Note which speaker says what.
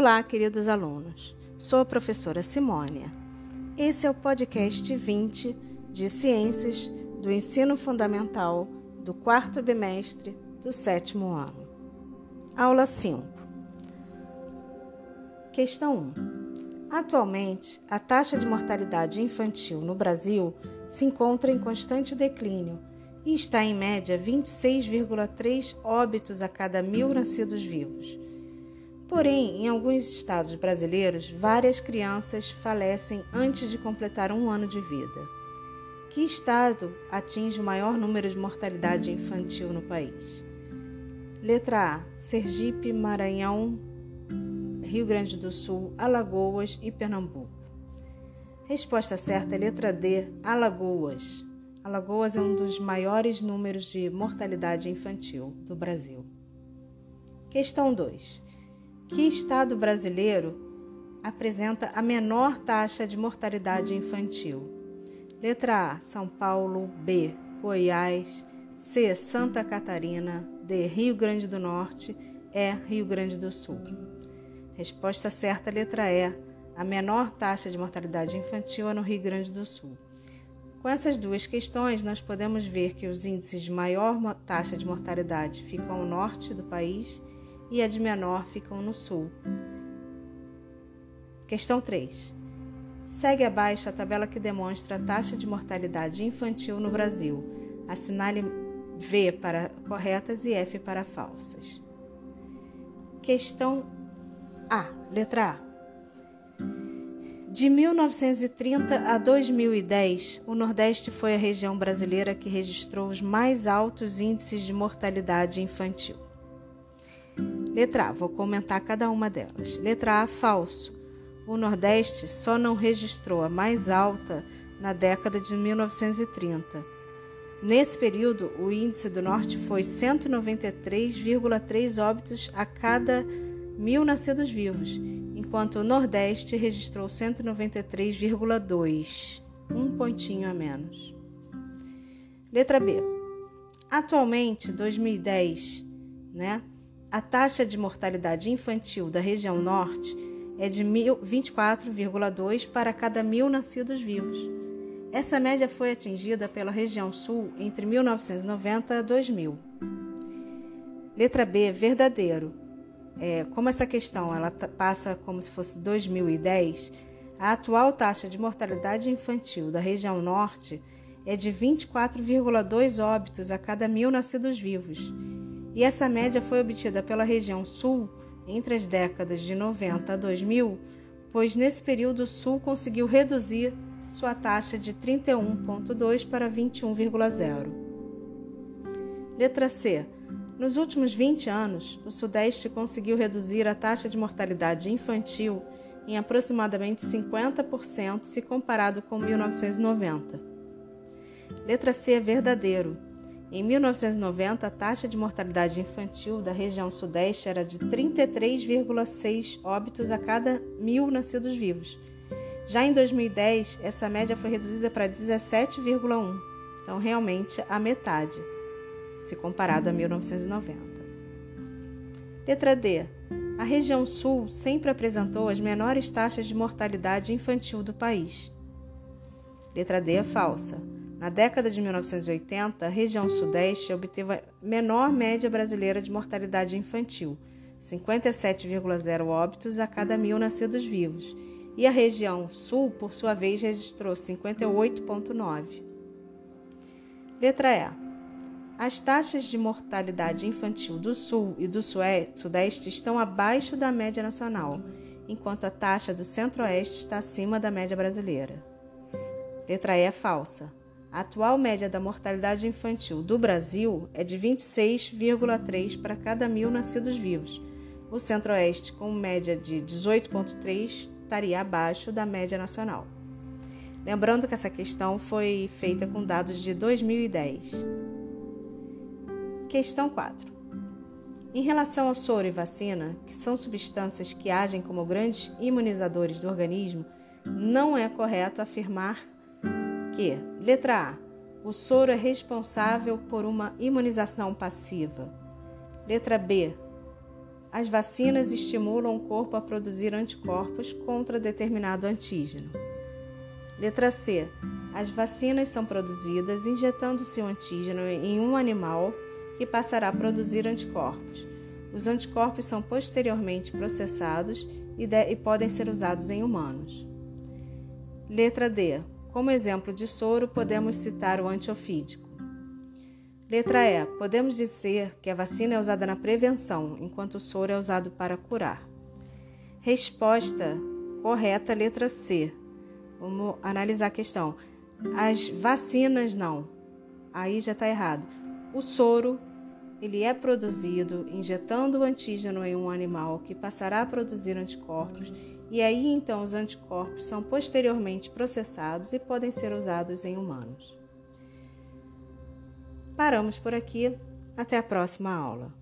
Speaker 1: Olá, queridos alunos. Sou a professora Simônia. Esse é o podcast 20 de Ciências do Ensino Fundamental do quarto bimestre do sétimo ano. Aula 5. Questão 1. Atualmente, a taxa de mortalidade infantil no Brasil se encontra em constante declínio e está em média 26,3 óbitos a cada mil nascidos vivos. Porém, em alguns estados brasileiros, várias crianças falecem antes de completar um ano de vida. Que estado atinge o maior número de mortalidade infantil no país? Letra A: Sergipe, Maranhão, Rio Grande do Sul, Alagoas e Pernambuco. Resposta certa é letra D: Alagoas. Alagoas é um dos maiores números de mortalidade infantil do Brasil. Questão 2. Que estado brasileiro apresenta a menor taxa de mortalidade infantil? Letra A: São Paulo, B: Goiás, C: Santa Catarina, D: Rio Grande do Norte, E: Rio Grande do Sul. Resposta certa, letra E. A menor taxa de mortalidade infantil é no Rio Grande do Sul. Com essas duas questões, nós podemos ver que os índices de maior taxa de mortalidade ficam ao norte do país e a de menor ficam no sul. Questão 3. Segue abaixo a tabela que demonstra a taxa de mortalidade infantil no Brasil. Assinale V para corretas e F para falsas. Questão A. Letra A. De 1930 a 2010, o Nordeste foi a região brasileira que registrou os mais altos índices de mortalidade infantil. Letra A, vou comentar cada uma delas. Letra A, falso. O Nordeste só não registrou a mais alta na década de 1930. Nesse período, o índice do Norte foi 193,3 óbitos a cada mil nascidos vivos, enquanto o Nordeste registrou 193,2, um pontinho a menos. Letra B. Atualmente, 2010, né? A taxa de mortalidade infantil da região norte é de 24,2 para cada mil nascidos vivos. Essa média foi atingida pela região sul entre 1990 a 2000. Letra B, verdadeiro. É, como essa questão ela passa como se fosse 2010, a atual taxa de mortalidade infantil da região norte é de 24,2 óbitos a cada mil nascidos vivos e essa média foi obtida pela região Sul entre as décadas de 90 a 2000, pois nesse período o Sul conseguiu reduzir sua taxa de 31,2 para 21,0. Letra C. Nos últimos 20 anos, o Sudeste conseguiu reduzir a taxa de mortalidade infantil em aproximadamente 50% se comparado com 1990. Letra C é verdadeiro. Em 1990, a taxa de mortalidade infantil da região Sudeste era de 33,6 óbitos a cada mil nascidos vivos. Já em 2010, essa média foi reduzida para 17,1, então realmente a metade, se comparado a 1990. Letra D. A região Sul sempre apresentou as menores taxas de mortalidade infantil do país. Letra D é falsa. Na década de 1980, a região Sudeste obteve a menor média brasileira de mortalidade infantil, 57,0 óbitos a cada mil nascidos vivos, e a região Sul, por sua vez, registrou 58,9. Letra E. As taxas de mortalidade infantil do Sul e do Sudeste estão abaixo da média nacional, enquanto a taxa do Centro-Oeste está acima da média brasileira. Letra E é falsa. A atual média da mortalidade infantil do Brasil é de 26,3 para cada mil nascidos vivos. O Centro-Oeste, com média de 18,3, estaria abaixo da média nacional. Lembrando que essa questão foi feita com dados de 2010. Questão 4. Em relação ao soro e vacina, que são substâncias que agem como grandes imunizadores do organismo, não é correto afirmar que, letra A, o soro é responsável por uma imunização passiva. Letra B, As vacinas estimulam o corpo a produzir anticorpos contra determinado antígeno. Letra C. As vacinas são produzidas injetando-se o antígeno em um animal que passará a produzir anticorpos. Os anticorpos são posteriormente processados e, e podem ser usados em humanos. Letra D. Como exemplo de soro, podemos citar o antiofídico. Letra E. Podemos dizer que a vacina é usada na prevenção, enquanto o soro é usado para curar. Resposta correta, letra C. Vamos analisar a questão. As vacinas não. Aí já está errado. O soro ele é produzido injetando o antígeno em um animal que passará a produzir anticorpos e aí então os anticorpos são posteriormente processados e podem ser usados em humanos. Paramos por aqui. Até a próxima aula.